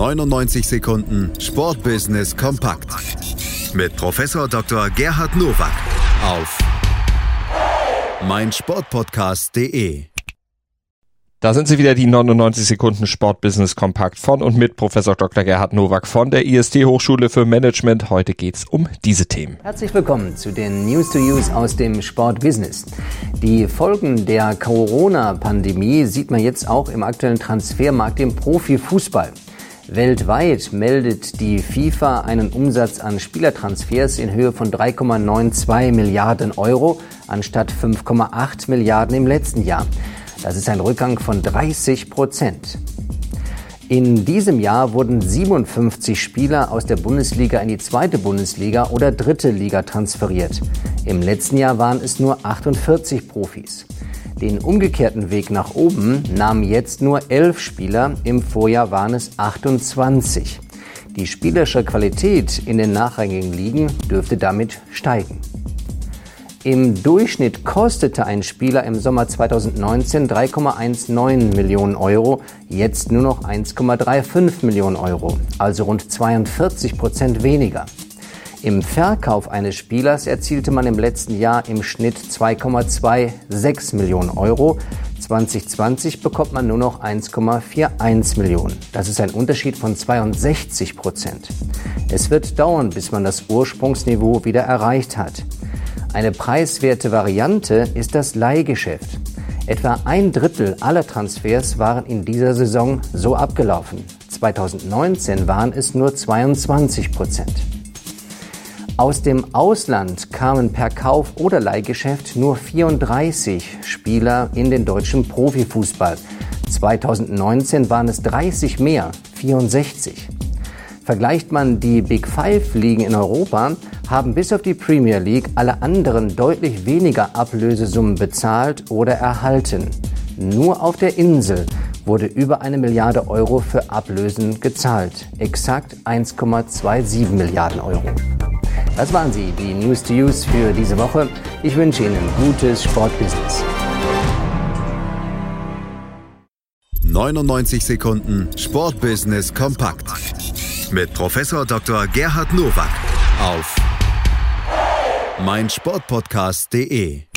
99 Sekunden Sportbusiness kompakt mit Professor Dr. Gerhard Nowak auf meinsportpodcast.de. Da sind sie wieder, die 99 Sekunden Sportbusiness Kompakt von und mit Professor Dr. Gerhard Nowak von der IST Hochschule für Management. Heute geht's um diese Themen. Herzlich willkommen zu den News to Use aus dem Sportbusiness. Die Folgen der Corona-Pandemie sieht man jetzt auch im aktuellen Transfermarkt im Profifußball. Weltweit meldet die FIFA einen Umsatz an Spielertransfers in Höhe von 3,92 Milliarden Euro anstatt 5,8 Milliarden im letzten Jahr. Das ist ein Rückgang von 30 Prozent. In diesem Jahr wurden 57 Spieler aus der Bundesliga in die zweite Bundesliga oder dritte Liga transferiert. Im letzten Jahr waren es nur 48 Profis. Den umgekehrten Weg nach oben nahmen jetzt nur elf Spieler, im Vorjahr waren es 28. Die spielerische Qualität in den nachrangigen Ligen dürfte damit steigen. Im Durchschnitt kostete ein Spieler im Sommer 2019 3,19 Millionen Euro, jetzt nur noch 1,35 Millionen Euro, also rund 42 Prozent weniger. Im Verkauf eines Spielers erzielte man im letzten Jahr im Schnitt 2,26 Millionen Euro. 2020 bekommt man nur noch 1,41 Millionen. Das ist ein Unterschied von 62 Prozent. Es wird dauern, bis man das Ursprungsniveau wieder erreicht hat. Eine preiswerte Variante ist das Leihgeschäft. Etwa ein Drittel aller Transfers waren in dieser Saison so abgelaufen. 2019 waren es nur 22 Prozent. Aus dem Ausland kamen per Kauf- oder Leihgeschäft nur 34 Spieler in den deutschen Profifußball. 2019 waren es 30 mehr, 64. Vergleicht man die Big Five Ligen in Europa, haben bis auf die Premier League alle anderen deutlich weniger Ablösesummen bezahlt oder erhalten. Nur auf der Insel wurde über eine Milliarde Euro für Ablösen gezahlt. Exakt 1,27 Milliarden Euro. Das waren sie, die News to Use für diese Woche. Ich wünsche Ihnen gutes Sportbusiness. 99 Sekunden Sportbusiness kompakt mit Professor Dr. Gerhard Nowak auf meinsportpodcast.de